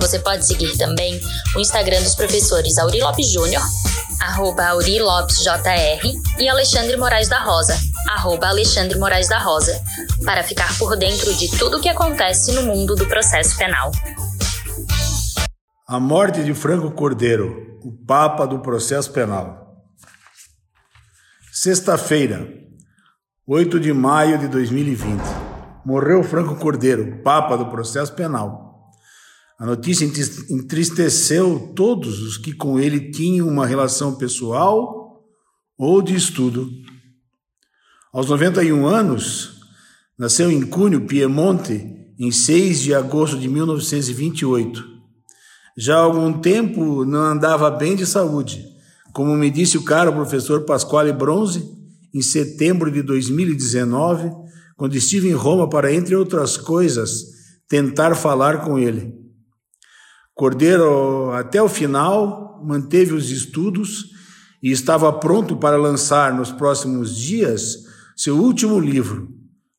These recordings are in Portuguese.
Você pode seguir também o Instagram dos professores Auri Lopes Júnior, arroba Auri Lopes JR, e Alexandre Moraes da Rosa, arroba Alexandre Moraes da Rosa, para ficar por dentro de tudo o que acontece no mundo do processo penal. A morte de Franco Cordeiro, o Papa do processo penal. Sexta-feira, 8 de maio de 2020. Morreu Franco Cordeiro, Papa do processo penal. A notícia entristeceu todos os que com ele tinham uma relação pessoal ou de estudo. Aos 91 anos, nasceu em Cuneo, Piemonte, em 6 de agosto de 1928 já há algum tempo não andava bem de saúde, como me disse o caro professor Pasquale Bronze, em setembro de 2019, quando estive em Roma para, entre outras coisas, tentar falar com ele. Cordeiro, até o final, manteve os estudos e estava pronto para lançar nos próximos dias seu último livro,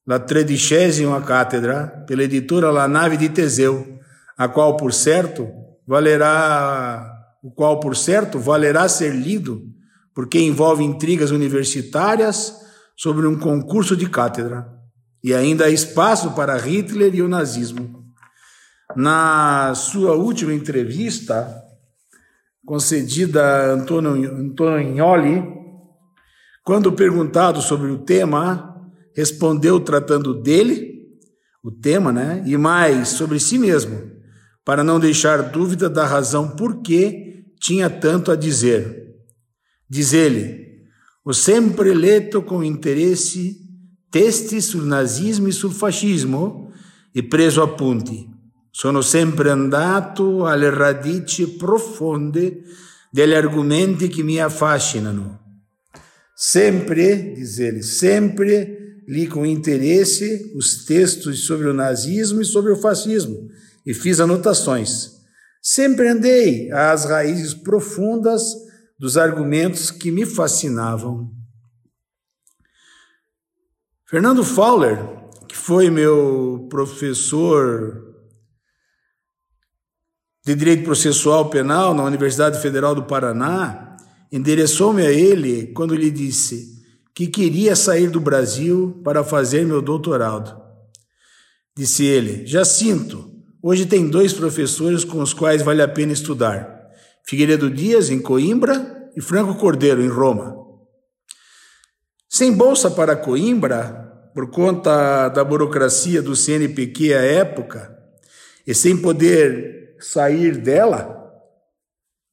La Tredicesima Cátedra, pela editora La Nave de Teseu, a qual, por certo, valerá, o qual, por certo, valerá ser lido, porque envolve intrigas universitárias sobre um concurso de cátedra. E ainda há espaço para Hitler e o nazismo. Na sua última entrevista, concedida a Antonio, Antonioli, quando perguntado sobre o tema, respondeu tratando dele, o tema, né? E mais sobre si mesmo para não deixar dúvida da razão por que tinha tanto a dizer. Diz ele: Ho sempre letto com interesse testi sul nazismo e sul fascismo e preso appunti. Sono sempre andato alle radici profonde degli argomenti che mi affascinano. Sempre, diz ele, sempre li com interesse os textos sobre o nazismo e sobre o fascismo e fiz anotações. Sempre andei às raízes profundas dos argumentos que me fascinavam. Fernando Fowler, que foi meu professor de Direito Processual Penal na Universidade Federal do Paraná, endereçou-me a ele quando lhe disse que queria sair do Brasil para fazer meu doutorado. Disse ele: Já sinto, Hoje tem dois professores com os quais vale a pena estudar: Figueiredo Dias, em Coimbra, e Franco Cordeiro, em Roma. Sem bolsa para Coimbra, por conta da burocracia do CNPq à época, e sem poder sair dela,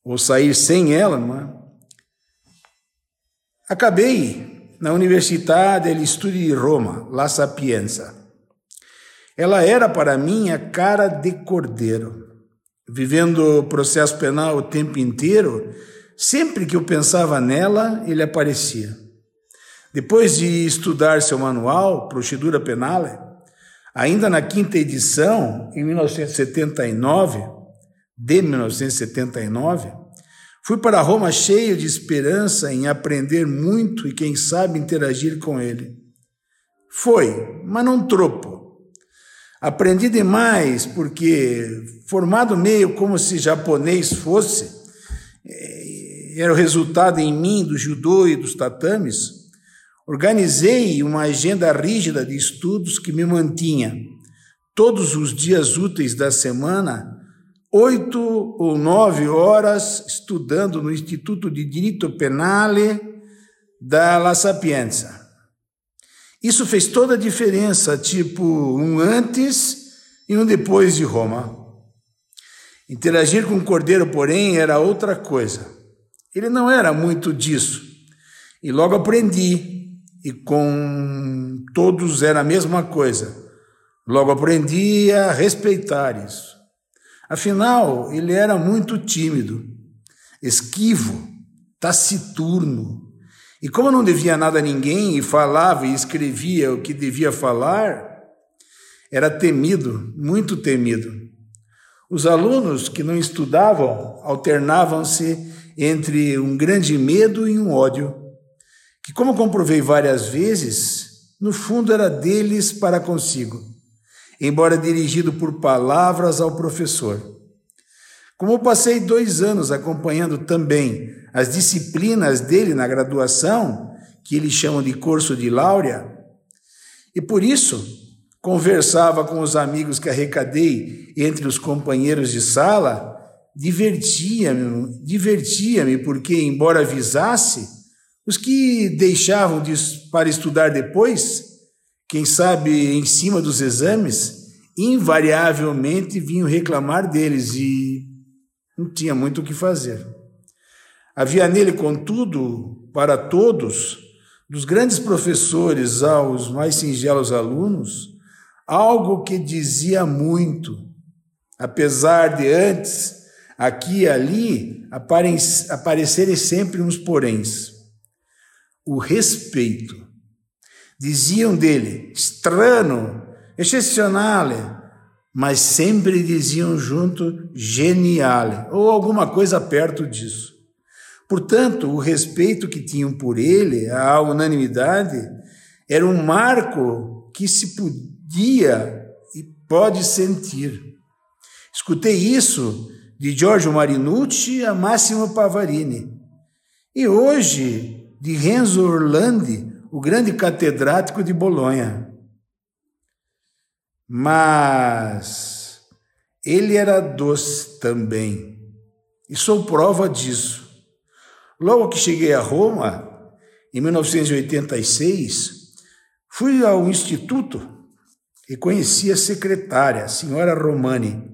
ou sair sem ela, não é? acabei na Universidade degli Studi di Roma, La Sapienza. Ela era para mim a cara de cordeiro. Vivendo o processo penal o tempo inteiro, sempre que eu pensava nela, ele aparecia. Depois de estudar seu manual, Procedura Penal, ainda na quinta edição, em 1979, de 1979, fui para Roma cheio de esperança em aprender muito e, quem sabe, interagir com ele. Foi, mas não tropo. Aprendi demais, porque formado meio como se japonês fosse, eh, era o resultado em mim do judô e dos tatames, organizei uma agenda rígida de estudos que me mantinha todos os dias úteis da semana, oito ou nove horas estudando no Instituto de Direito Penale da La Sapienza. Isso fez toda a diferença, tipo um antes e um depois de Roma. Interagir com o cordeiro, porém, era outra coisa. Ele não era muito disso. E logo aprendi, e com todos era a mesma coisa. Logo aprendi a respeitar isso. Afinal, ele era muito tímido, esquivo, taciturno. E como não devia nada a ninguém e falava e escrevia o que devia falar, era temido, muito temido. Os alunos que não estudavam alternavam-se entre um grande medo e um ódio, que, como comprovei várias vezes, no fundo era deles para consigo, embora dirigido por palavras ao professor. Como passei dois anos acompanhando também as disciplinas dele na graduação, que eles chamam de curso de Láurea, e por isso conversava com os amigos que arrecadei entre os companheiros de sala, divertia-me, divertia-me porque, embora avisasse, os que deixavam de, para estudar depois, quem sabe em cima dos exames, invariavelmente vinham reclamar deles e não tinha muito o que fazer. Havia nele, contudo, para todos, dos grandes professores aos mais singelos alunos, algo que dizia muito, apesar de antes, aqui e ali, aparecerem sempre uns poréns o respeito. Diziam dele, estranho, excepcionale, mas sempre diziam junto, geniale, ou alguma coisa perto disso. Portanto, o respeito que tinham por ele, a unanimidade, era um marco que se podia e pode sentir. Escutei isso de Giorgio Marinucci a Massimo Pavarini. E hoje de Renzo Orlandi, o grande catedrático de Bolonha. Mas ele era doce também, e sou prova disso. Logo que cheguei a Roma, em 1986, fui ao instituto e conheci a secretária, a senhora Romani.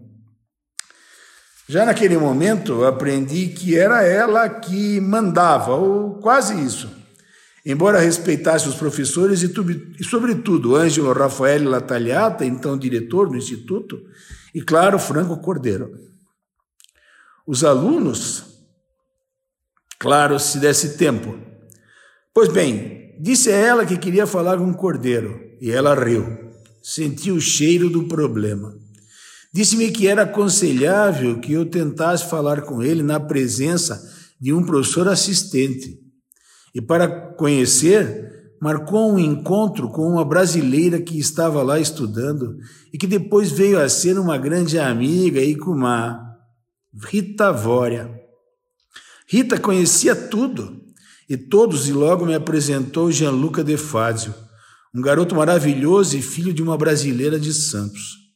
Já naquele momento, aprendi que era ela que mandava, ou quase isso. Embora respeitasse os professores e, e sobretudo, Ângelo Rafael Latagliata, então diretor do Instituto, e, claro, Franco Cordeiro. Os alunos, claro, se desse tempo. Pois bem, disse a ela que queria falar com Cordeiro, e ela riu. Sentiu o cheiro do problema. Disse-me que era aconselhável que eu tentasse falar com ele na presença de um professor assistente. E para conhecer, marcou um encontro com uma brasileira que estava lá estudando e que depois veio a ser uma grande amiga e uma Rita Vória. Rita conhecia tudo e todos e logo me apresentou Gianluca De Fazio, um garoto maravilhoso e filho de uma brasileira de Santos.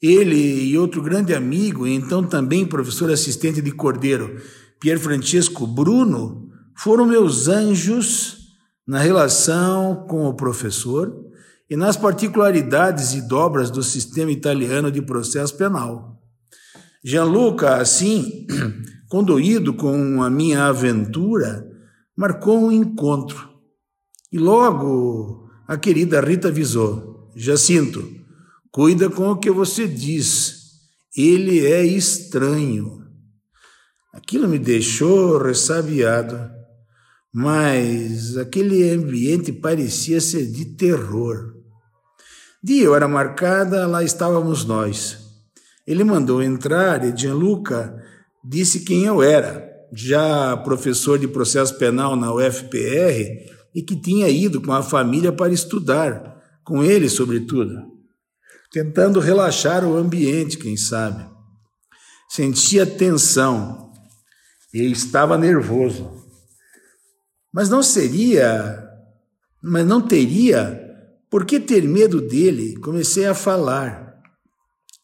Ele e outro grande amigo, então também professor assistente de Cordeiro, Pier Francesco Bruno, foram meus anjos na relação com o professor e nas particularidades e dobras do sistema italiano de processo penal. Gianluca, assim, conduído com a minha aventura, marcou um encontro. E logo a querida Rita avisou: Jacinto, Cuida com o que você diz. Ele é estranho. Aquilo me deixou ressabiado, mas aquele ambiente parecia ser de terror. Dia hora marcada, lá estávamos nós. Ele mandou entrar e Gianluca disse quem eu era, já professor de processo penal na UFPR e que tinha ido com a família para estudar, com ele, sobretudo tentando relaxar o ambiente, quem sabe. Sentia tensão e estava nervoso. Mas não seria, mas não teria por que ter medo dele. Comecei a falar.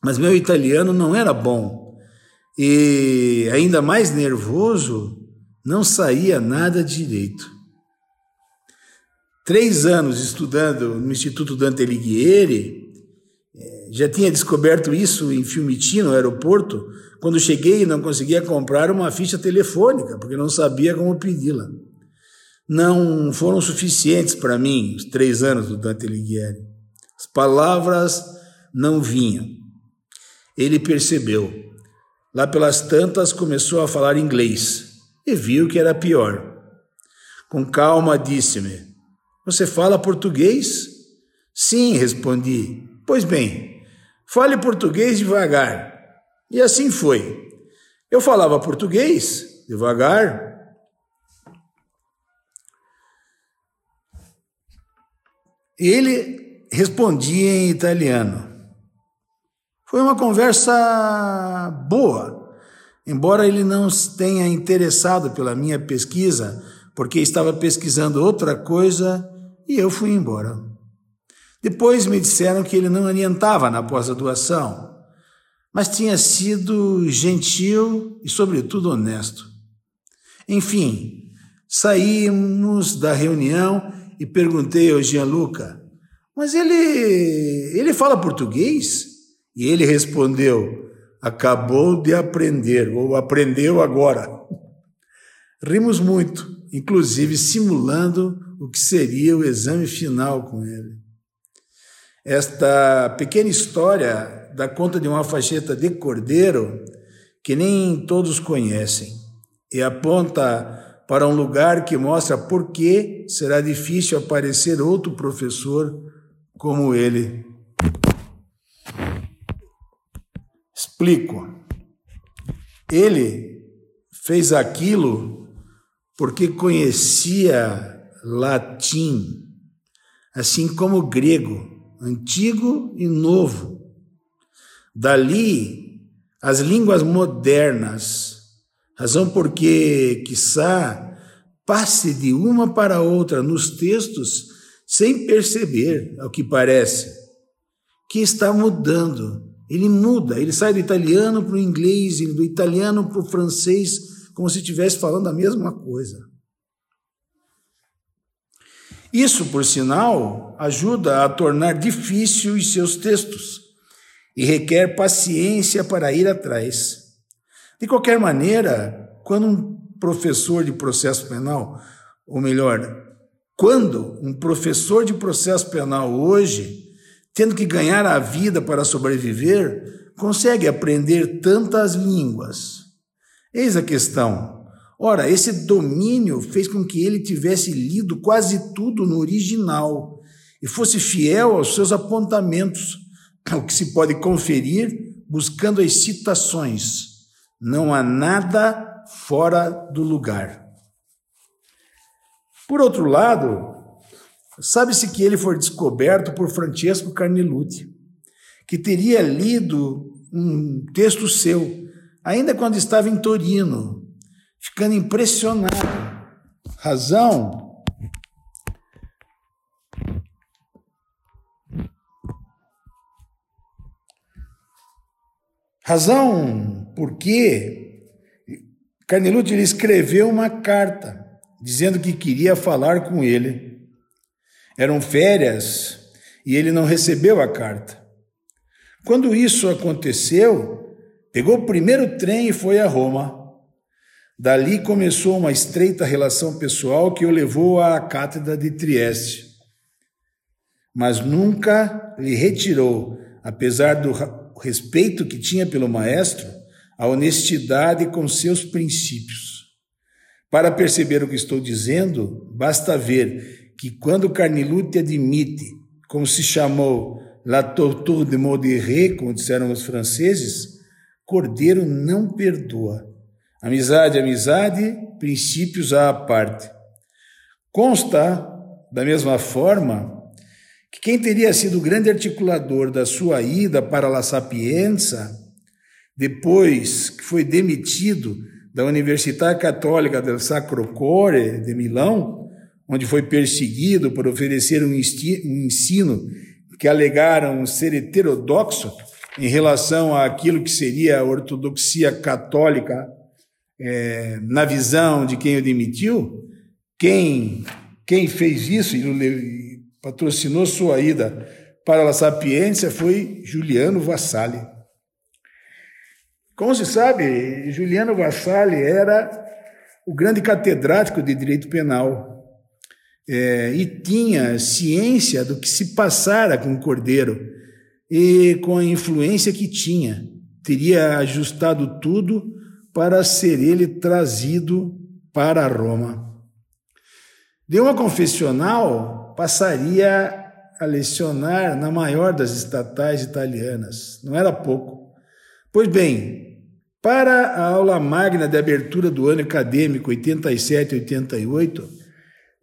Mas meu italiano não era bom e, ainda mais nervoso, não saía nada direito. Três anos estudando no Instituto Dante Alighieri, já tinha descoberto isso em Fiumicino, no aeroporto, quando cheguei não conseguia comprar uma ficha telefônica, porque não sabia como pedi-la. Não foram suficientes para mim os três anos do Dante Alighieri. As palavras não vinham. Ele percebeu. Lá pelas tantas começou a falar inglês. e viu que era pior. Com calma, disse-me: Você fala português? Sim, respondi. Pois bem, fale português devagar. E assim foi. Eu falava português, devagar, Ele respondia em italiano. Foi uma conversa boa, embora ele não tenha interessado pela minha pesquisa, porque estava pesquisando outra coisa e eu fui embora. Depois me disseram que ele não orientava na pós-graduação, mas tinha sido gentil e, sobretudo, honesto. Enfim, saímos da reunião e perguntei ao Gianluca, mas ele, ele fala português? E ele respondeu, acabou de aprender, ou aprendeu agora. Rimos muito, inclusive simulando o que seria o exame final com ele. Esta pequena história dá conta de uma facheta de cordeiro que nem todos conhecem e aponta para um lugar que mostra por que será difícil aparecer outro professor como ele. Explico. Ele fez aquilo porque conhecia latim, assim como grego, antigo e novo. Dali, as línguas modernas Razão porque, quiçá, passe de uma para outra nos textos sem perceber, ao que parece, que está mudando. Ele muda, ele sai do italiano para o inglês, do italiano para o francês, como se estivesse falando a mesma coisa. Isso, por sinal, ajuda a tornar difícil os seus textos e requer paciência para ir atrás. De qualquer maneira, quando um professor de processo penal, ou melhor, quando um professor de processo penal hoje, tendo que ganhar a vida para sobreviver, consegue aprender tantas línguas? Eis a questão. Ora, esse domínio fez com que ele tivesse lido quase tudo no original e fosse fiel aos seus apontamentos, o que se pode conferir buscando as citações não há nada fora do lugar. Por outro lado, sabe-se que ele foi descoberto por Francesco Carneluti, que teria lido um texto seu, ainda quando estava em Torino, ficando impressionado. Razão Razão porque Carnelucci lhe escreveu uma carta dizendo que queria falar com ele. Eram férias e ele não recebeu a carta. Quando isso aconteceu, pegou o primeiro trem e foi a Roma. Dali começou uma estreita relação pessoal que o levou à cátedra de Trieste. Mas nunca lhe retirou, apesar do respeito que tinha pelo maestro, a honestidade com seus princípios. Para perceber o que estou dizendo, basta ver que quando Carnilute admite, como se chamou La Torture de Modéré, como disseram os franceses, Cordeiro não perdoa. Amizade, amizade, princípios à parte. Consta, da mesma forma, que quem teria sido o grande articulador da sua ida para La Sapienza, depois que foi demitido da Universidade Católica del Sacro Cuore de Milão, onde foi perseguido por oferecer um ensino que alegaram ser heterodoxo em relação àquilo que seria a ortodoxia católica é, na visão de quem o demitiu, quem, quem fez isso e patrocinou sua ida para a Sapiência foi Juliano Vassalli. Como se sabe, Juliano Vassalli era o grande catedrático de direito penal é, e tinha ciência do que se passara com o Cordeiro e com a influência que tinha. Teria ajustado tudo para ser ele trazido para Roma. De uma confessional, passaria a lecionar na maior das estatais italianas. Não era pouco. Pois bem, para a aula magna de abertura do ano acadêmico 87-88,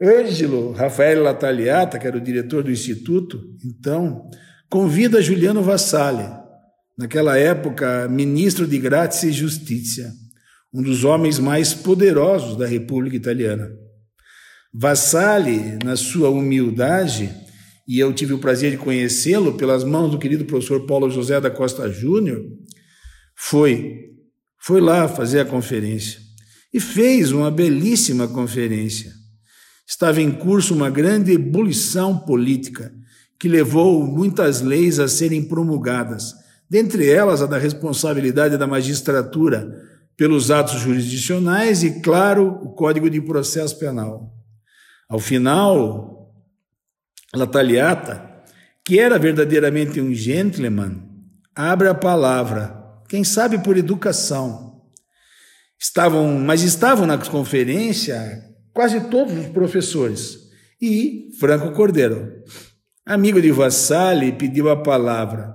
Ângelo Rafael Lataliata, que era o diretor do instituto, então, convida Juliano Vassalli, naquela época ministro de Grazia e Justiça, um dos homens mais poderosos da República Italiana. Vassalli, na sua humildade, e eu tive o prazer de conhecê-lo pelas mãos do querido professor Paulo José da Costa Júnior, foi foi lá fazer a conferência e fez uma belíssima conferência. Estava em curso uma grande ebulição política que levou muitas leis a serem promulgadas, dentre elas a da responsabilidade da magistratura pelos atos jurisdicionais e, claro, o Código de Processo Penal. Ao final, Lataliata, que era verdadeiramente um gentleman, abre a palavra, quem sabe por educação. Estavam, mas estavam na conferência quase todos os professores e Franco Cordeiro, amigo de Vassalli, pediu a palavra.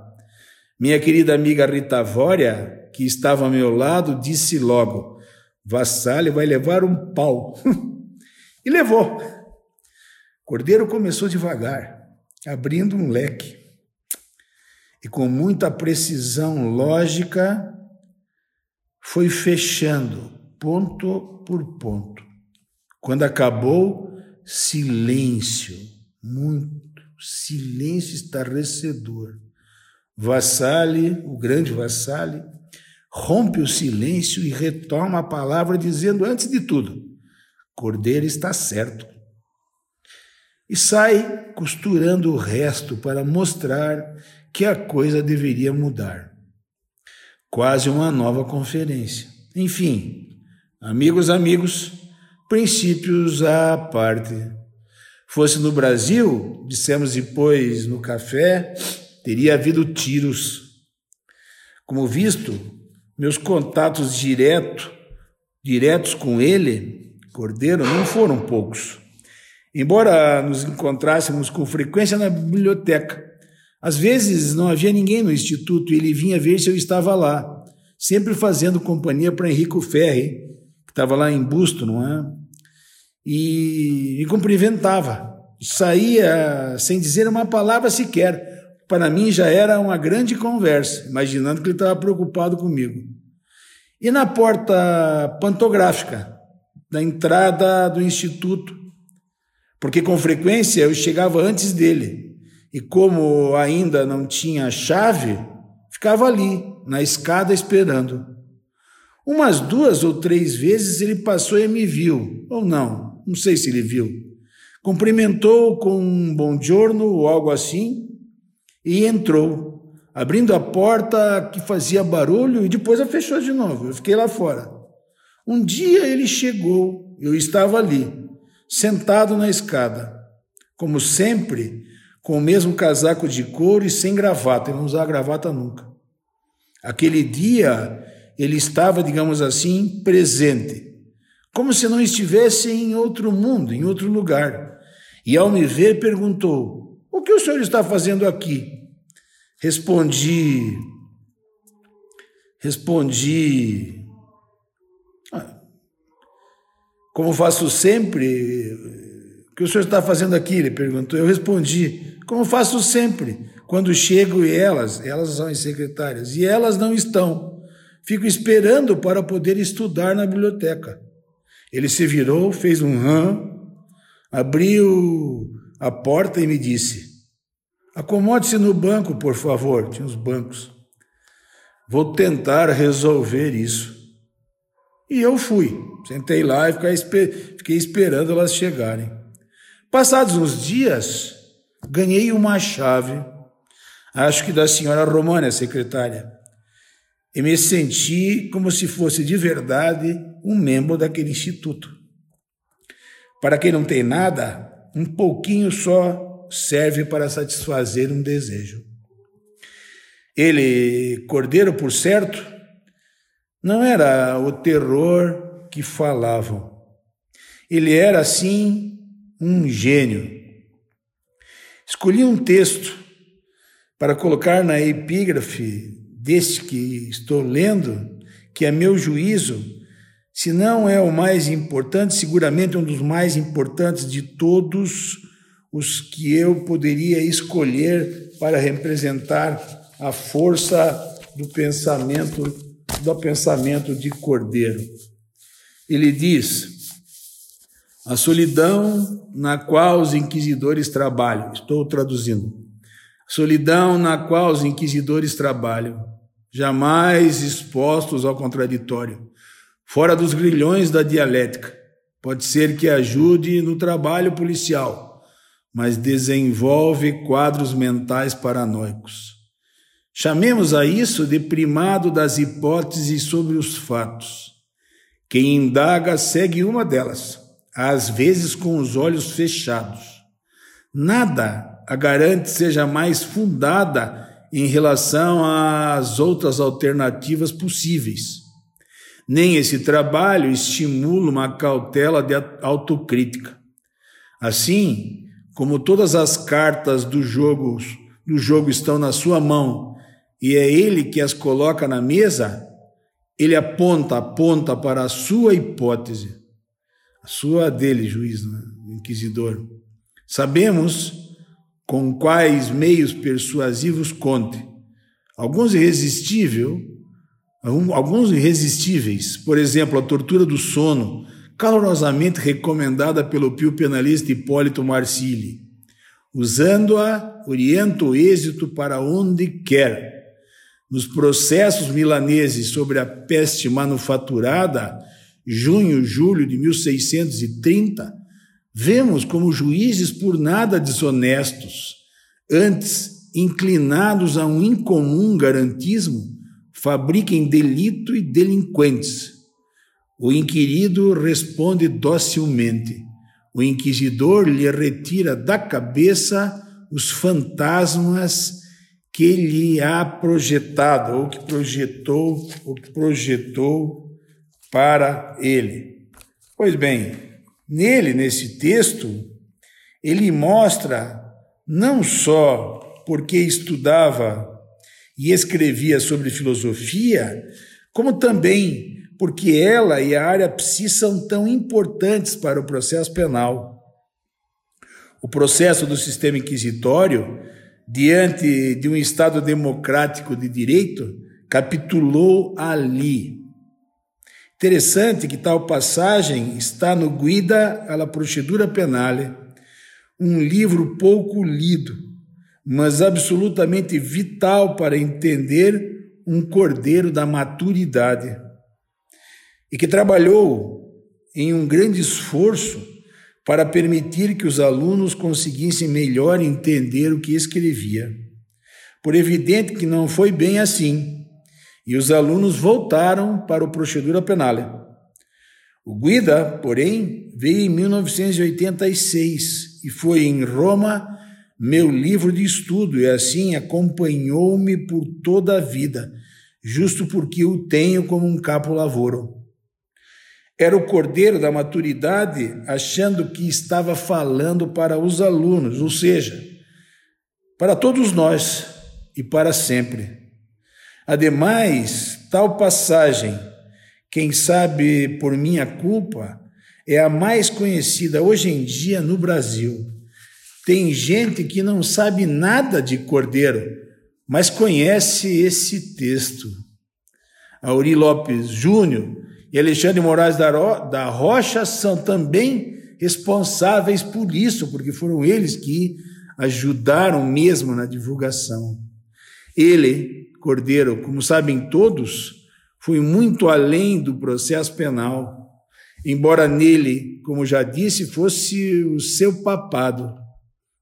Minha querida amiga Rita Vória, que estava ao meu lado, disse logo: Vassalli vai levar um pau. e levou. Cordeiro começou devagar, abrindo um leque. E com muita precisão lógica, foi fechando ponto por ponto. Quando acabou, silêncio, muito silêncio estarrecedor. Vassale, o grande Vassale, rompe o silêncio e retoma a palavra, dizendo, antes de tudo, Cordeiro está certo e sai costurando o resto para mostrar que a coisa deveria mudar. Quase uma nova conferência. Enfim, amigos, amigos, princípios à parte. Fosse no Brasil, dissemos depois no café, teria havido tiros. Como visto, meus contatos direto, diretos com ele, Cordeiro, não foram poucos. Embora nos encontrássemos com frequência na biblioteca, às vezes não havia ninguém no instituto e ele vinha ver se eu estava lá, sempre fazendo companhia para Henrico Ferri, que estava lá em Busto, não é? E me cumprimentava. Saía sem dizer uma palavra sequer. Para mim já era uma grande conversa, imaginando que ele estava preocupado comigo. E na porta pantográfica, da entrada do instituto, porque com frequência eu chegava antes dele. E como ainda não tinha chave, ficava ali, na escada, esperando. Umas duas ou três vezes ele passou e me viu, ou não, não sei se ele viu. Cumprimentou com um bom giorno ou algo assim e entrou, abrindo a porta que fazia barulho e depois a fechou de novo. Eu fiquei lá fora. Um dia ele chegou, eu estava ali sentado na escada, como sempre, com o mesmo casaco de couro e sem gravata, ele não usava gravata nunca. Aquele dia ele estava, digamos assim, presente, como se não estivesse em outro mundo, em outro lugar. E ao me ver, perguntou: O que o senhor está fazendo aqui? Respondi, respondi, como faço sempre. O que o senhor está fazendo aqui? Ele perguntou. Eu respondi, como faço sempre, quando chego e elas, elas são as secretárias, e elas não estão. Fico esperando para poder estudar na biblioteca. Ele se virou, fez um rã, abriu a porta e me disse: Acomode-se no banco, por favor. Tinha os bancos. Vou tentar resolver isso. E eu fui. Sentei lá e fiquei esperando elas chegarem. Passados uns dias, ganhei uma chave, acho que da senhora Romana, secretária, e me senti como se fosse de verdade um membro daquele instituto. Para quem não tem nada, um pouquinho só serve para satisfazer um desejo. Ele, Cordeiro, por certo, não era o terror que falavam, Ele era, assim, um gênio. Escolhi um texto para colocar na epígrafe deste que estou lendo, que é meu juízo, se não é o mais importante, seguramente um dos mais importantes de todos os que eu poderia escolher para representar a força do pensamento do pensamento de Cordeiro. Ele diz: a solidão na qual os inquisidores trabalham. Estou traduzindo. Solidão na qual os inquisidores trabalham, jamais expostos ao contraditório, fora dos grilhões da dialética. Pode ser que ajude no trabalho policial, mas desenvolve quadros mentais paranoicos. Chamemos a isso de primado das hipóteses sobre os fatos. Quem indaga segue uma delas, às vezes com os olhos fechados. Nada a garante seja mais fundada em relação às outras alternativas possíveis. Nem esse trabalho estimula uma cautela de autocrítica. Assim, como todas as cartas do jogo, do jogo estão na sua mão e é ele que as coloca na mesa, ele aponta, aponta para a sua hipótese, a sua dele, juiz, né? inquisidor. Sabemos com quais meios persuasivos conte. Alguns irresistível, alguns irresistíveis, por exemplo, a tortura do sono, calorosamente recomendada pelo pio penalista Hipólito Marcilli. Usando-a, orienta o êxito para onde quer. Nos processos milaneses sobre a peste manufaturada, junho, julho de 1630, Vemos como juízes por nada desonestos, antes inclinados a um incomum garantismo, fabriquem delito e delinquentes. O inquirido responde docilmente. O inquisidor lhe retira da cabeça os fantasmas que lhe há projetado, ou que projetou, ou que projetou para ele. Pois bem, Nele, nesse texto, ele mostra não só porque estudava e escrevia sobre filosofia, como também porque ela e a área psi são tão importantes para o processo penal. O processo do sistema inquisitório, diante de um Estado democrático de direito, capitulou ali. Interessante que tal passagem está no Guida alla Procedura Penale, um livro pouco lido, mas absolutamente vital para entender um cordeiro da maturidade, e que trabalhou em um grande esforço para permitir que os alunos conseguissem melhor entender o que escrevia. Por evidente que não foi bem assim e os alunos voltaram para o Procedura Penale. O Guida, porém, veio em 1986 e foi em Roma meu livro de estudo e assim acompanhou-me por toda a vida, justo porque o tenho como um capo lavoro. Era o cordeiro da maturidade, achando que estava falando para os alunos, ou seja, para todos nós e para sempre. Ademais, tal passagem, quem sabe por minha culpa, é a mais conhecida hoje em dia no Brasil. Tem gente que não sabe nada de Cordeiro, mas conhece esse texto. Auri Lopes Júnior e Alexandre Moraes da Rocha são também responsáveis por isso, porque foram eles que ajudaram mesmo na divulgação. Ele Cordeiro, como sabem todos, foi muito além do processo penal, embora nele, como já disse, fosse o seu papado.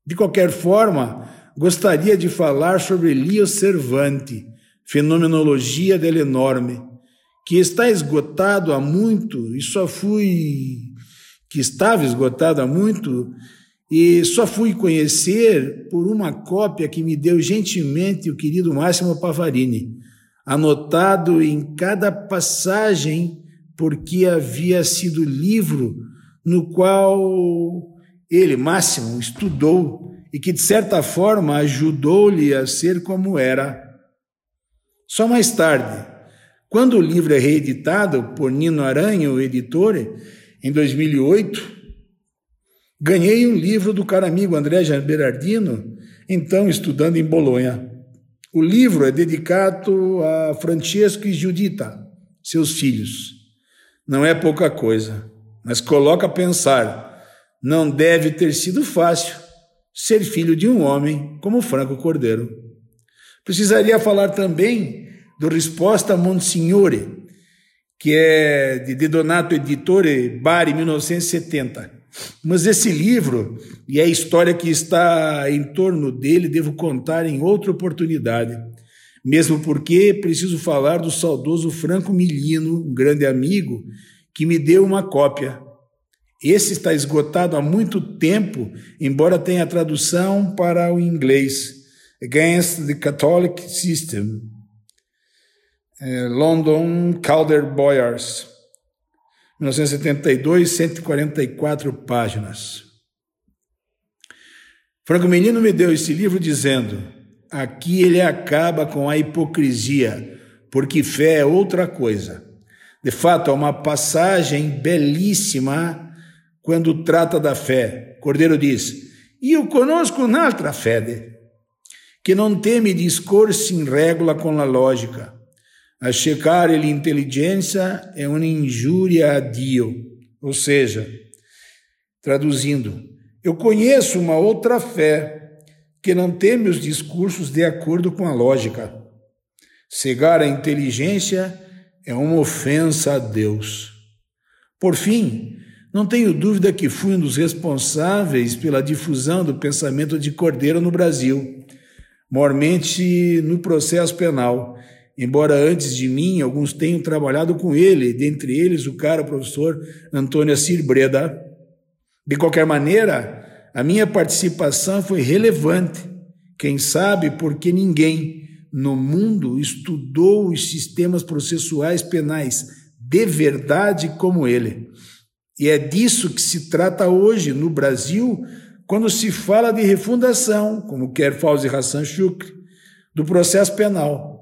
De qualquer forma, gostaria de falar sobre Lio Cervanti, Fenomenologia del Enorme, que está esgotado há muito e só fui que estava esgotado há muito e só fui conhecer por uma cópia que me deu gentilmente o querido Máximo Pavarini, anotado em cada passagem, porque havia sido livro no qual ele, Máximo, estudou e que, de certa forma, ajudou-lhe a ser como era. Só mais tarde, quando o livro é reeditado por Nino Aranha, editor, em 2008, ganhei um livro do caro amigo André Berardino, então estudando em Bolonha. O livro é dedicado a Francesco e Giudita, seus filhos. Não é pouca coisa, mas coloca a pensar: não deve ter sido fácil ser filho de um homem como Franco Cordeiro. Precisaria falar também do Risposta Monsignore, que é de Donato Editore Bari, 1970. Mas esse livro e a história que está em torno dele devo contar em outra oportunidade mesmo porque preciso falar do saudoso Franco Milino, um grande amigo, que me deu uma cópia. Esse está esgotado há muito tempo, embora tenha tradução para o inglês. Against the Catholic System. É, London Calder Boyars. 1972, 144 páginas. Franco Menino me deu esse livro dizendo: Aqui ele acaba com a hipocrisia, porque fé é outra coisa. De fato, há uma passagem belíssima quando trata da fé. Cordeiro diz: Io conosco un'altra fede, que não teme discorsi in regola com a lógica. A cercare l'intelligenza é uma injúria a Dio. Ou seja, traduzindo, eu conheço uma outra fé que não teme os discursos de acordo com a lógica. Cegar a inteligência é uma ofensa a Deus. Por fim, não tenho dúvida que fui um dos responsáveis pela difusão do pensamento de Cordeiro no Brasil, mormente no processo penal, embora antes de mim alguns tenham trabalhado com ele, dentre eles o cara professor Antônio Assir Breda. De qualquer maneira, a minha participação foi relevante, quem sabe porque ninguém no mundo estudou os sistemas processuais penais de verdade como ele. E é disso que se trata hoje no Brasil, quando se fala de refundação, como quer Fauzi Hassan Shukri, do processo penal.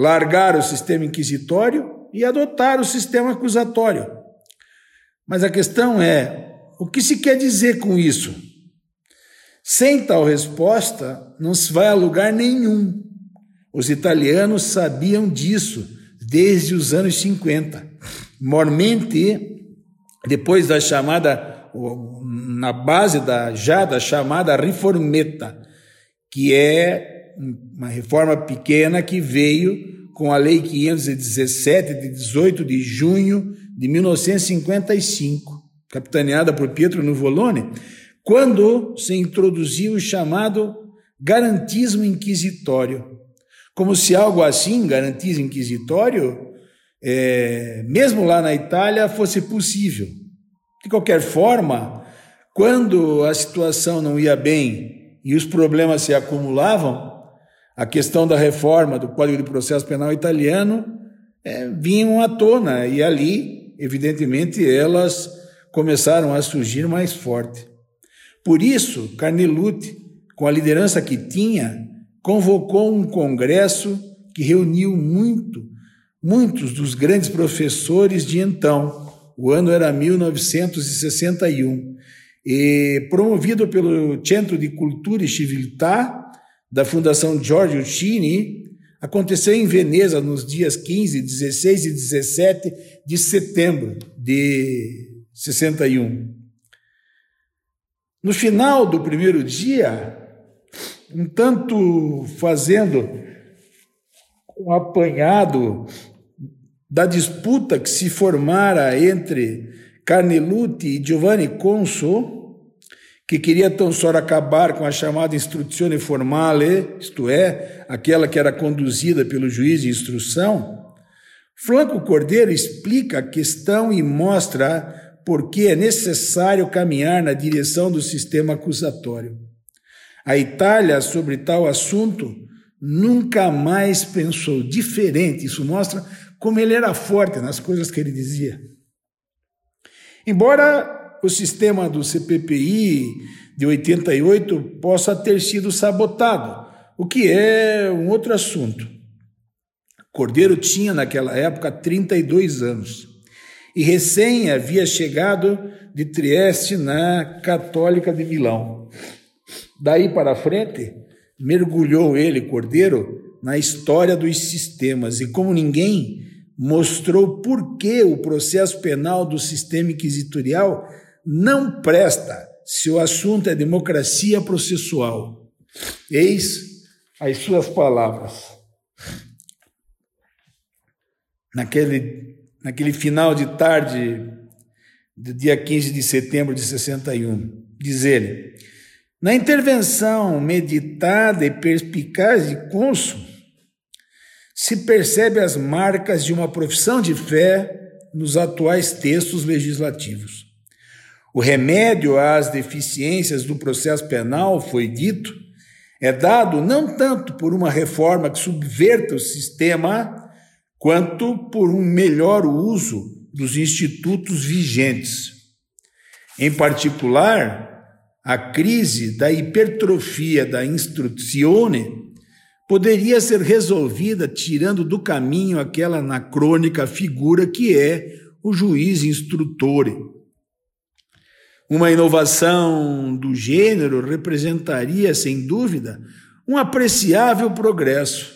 Largar o sistema inquisitório e adotar o sistema acusatório. Mas a questão é: o que se quer dizer com isso? Sem tal resposta, não se vai a lugar nenhum. Os italianos sabiam disso desde os anos 50. Mormente, depois da chamada, na base da já da chamada riformeta, que é uma reforma pequena que veio com a Lei 517 de 18 de junho de 1955, capitaneada por Pietro Nuvolone, quando se introduziu o chamado garantismo inquisitório. Como se algo assim, garantismo inquisitório, é, mesmo lá na Itália, fosse possível. De qualquer forma, quando a situação não ia bem e os problemas se acumulavam, a questão da reforma do Código de Processo Penal italiano é, vinham à tona e ali, evidentemente, elas começaram a surgir mais forte. Por isso, Carneluti, com a liderança que tinha, convocou um congresso que reuniu muito, muitos dos grandes professores de então. O ano era 1961. E promovido pelo Centro de Cultura e Civiltà da Fundação Giorgio Cini, aconteceu em Veneza nos dias 15, 16 e 17 de setembro de 61. No final do primeiro dia, um tanto fazendo um apanhado da disputa que se formara entre Carneluti e Giovanni Conso, que queria tão só acabar com a chamada instruzione formale, isto é, aquela que era conduzida pelo juiz de instrução, Franco Cordeiro explica a questão e mostra porque é necessário caminhar na direção do sistema acusatório. A Itália, sobre tal assunto, nunca mais pensou diferente. Isso mostra como ele era forte nas coisas que ele dizia. Embora o sistema do CPPI de 88 possa ter sido sabotado, o que é um outro assunto. Cordeiro tinha naquela época 32 anos e recém havia chegado de Trieste na Católica de Milão. Daí para frente, mergulhou ele, Cordeiro, na história dos sistemas e como ninguém mostrou por que o processo penal do sistema inquisitorial não presta se o assunto é democracia processual. Eis as suas palavras. Naquele, naquele final de tarde do dia 15 de setembro de 61, diz ele: na intervenção meditada e perspicaz de Cônsul, se percebe as marcas de uma profissão de fé nos atuais textos legislativos. O remédio às deficiências do processo penal, foi dito, é dado não tanto por uma reforma que subverta o sistema, quanto por um melhor uso dos institutos vigentes. Em particular, a crise da hipertrofia da instruzione poderia ser resolvida tirando do caminho aquela anacrônica figura que é o juiz instrutor. Uma inovação do gênero representaria, sem dúvida, um apreciável progresso,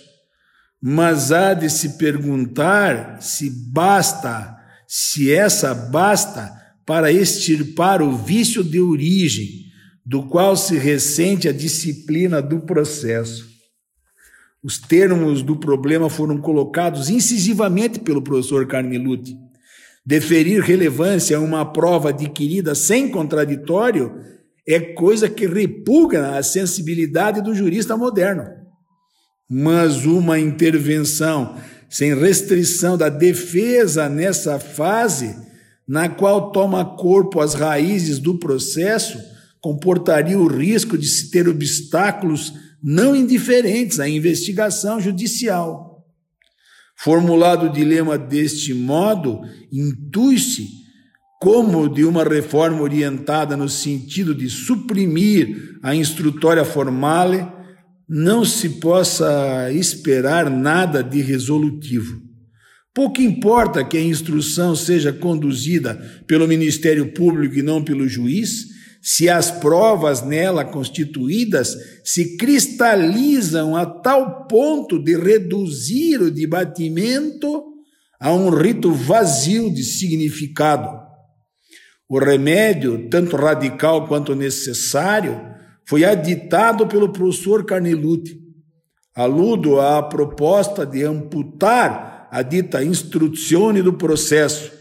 mas há de se perguntar se basta, se essa basta para extirpar o vício de origem, do qual se ressente a disciplina do processo. Os termos do problema foram colocados incisivamente pelo professor Carmeluti. Deferir relevância a uma prova adquirida sem contraditório é coisa que repugna a sensibilidade do jurista moderno. Mas uma intervenção sem restrição da defesa nessa fase, na qual toma corpo as raízes do processo, comportaria o risco de se ter obstáculos não indiferentes à investigação judicial. Formulado o dilema deste modo, intui-se como de uma reforma orientada no sentido de suprimir a instrutória formale, não se possa esperar nada de resolutivo. Pouco importa que a instrução seja conduzida pelo Ministério Público e não pelo juiz, se as provas nela constituídas se cristalizam a tal ponto de reduzir o debatimento a um rito vazio de significado. O remédio, tanto radical quanto necessário, foi aditado pelo professor Carneluti. Aludo à proposta de amputar a dita instruzione do processo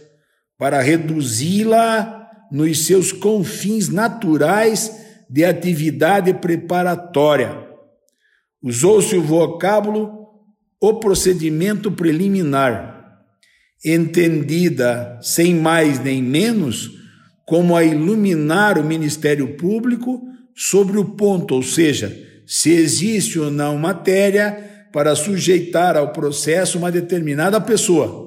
para reduzi-la nos seus confins naturais de atividade preparatória. Usou-se o vocábulo o procedimento preliminar, entendida sem mais nem menos como a iluminar o Ministério Público sobre o ponto, ou seja, se existe ou não matéria para sujeitar ao processo uma determinada pessoa.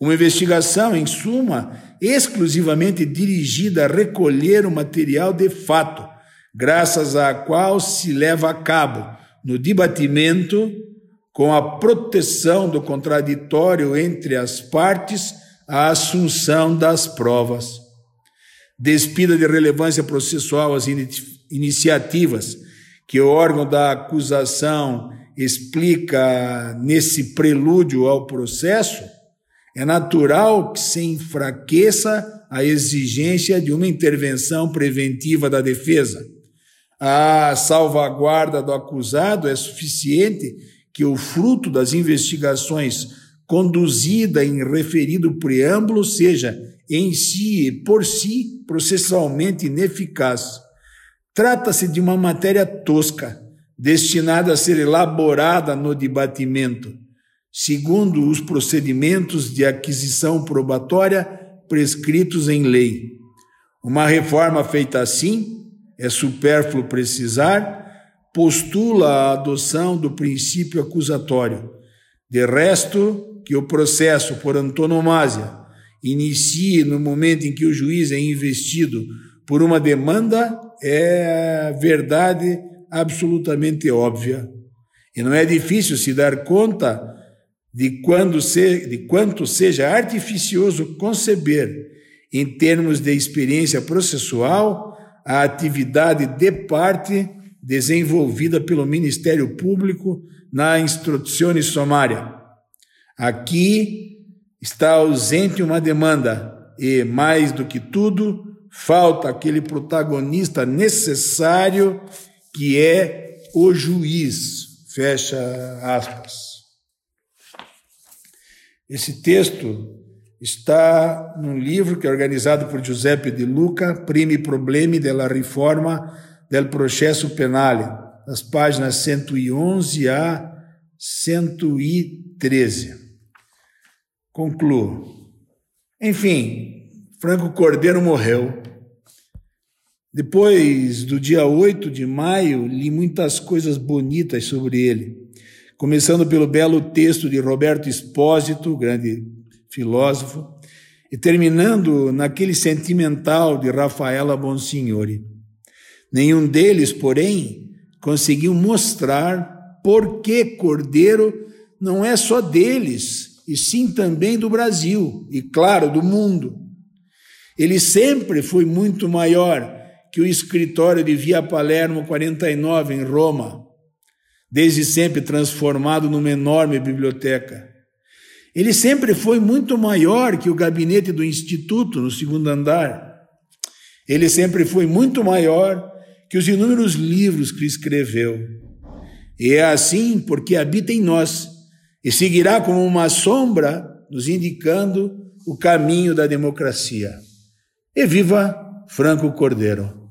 Uma investigação, em suma, exclusivamente dirigida a recolher o material de fato, graças à qual se leva a cabo, no debatimento, com a proteção do contraditório entre as partes, a assunção das provas. Despida de relevância processual as iniciativas que o órgão da acusação explica nesse prelúdio ao processo, é natural que se enfraqueça a exigência de uma intervenção preventiva da defesa. A salvaguarda do acusado é suficiente que o fruto das investigações conduzida em referido preâmbulo seja em si e por si processualmente ineficaz. Trata-se de uma matéria tosca, destinada a ser elaborada no debatimento segundo os procedimentos de aquisição probatória prescritos em lei. Uma reforma feita assim, é supérfluo precisar, postula a adoção do princípio acusatório. De resto, que o processo por antonomasia inicie no momento em que o juiz é investido por uma demanda é verdade absolutamente óbvia. E não é difícil se dar conta de, quando se, de quanto seja artificioso conceber, em termos de experiência processual, a atividade de parte desenvolvida pelo Ministério Público na instruzione sumária. Aqui está ausente uma demanda e, mais do que tudo, falta aquele protagonista necessário que é o juiz. Fecha aspas. Esse texto está num livro que é organizado por Giuseppe De Luca, Primi Problemi della Riforma del Processo Penale, das páginas 111 a 113. Concluo. Enfim, Franco Cordeiro morreu. Depois do dia 8 de maio, li muitas coisas bonitas sobre ele, começando pelo belo texto de Roberto Espósito, grande filósofo, e terminando naquele sentimental de Rafaela Bonsignori. Nenhum deles, porém, conseguiu mostrar por que Cordeiro não é só deles, e sim também do Brasil, e claro, do mundo. Ele sempre foi muito maior que o escritório de Via Palermo 49 em Roma, desde sempre transformado numa enorme biblioteca. Ele sempre foi muito maior que o gabinete do Instituto no segundo andar. Ele sempre foi muito maior que os inúmeros livros que escreveu. E é assim porque habita em nós e seguirá como uma sombra nos indicando o caminho da democracia. E viva Franco Cordeiro!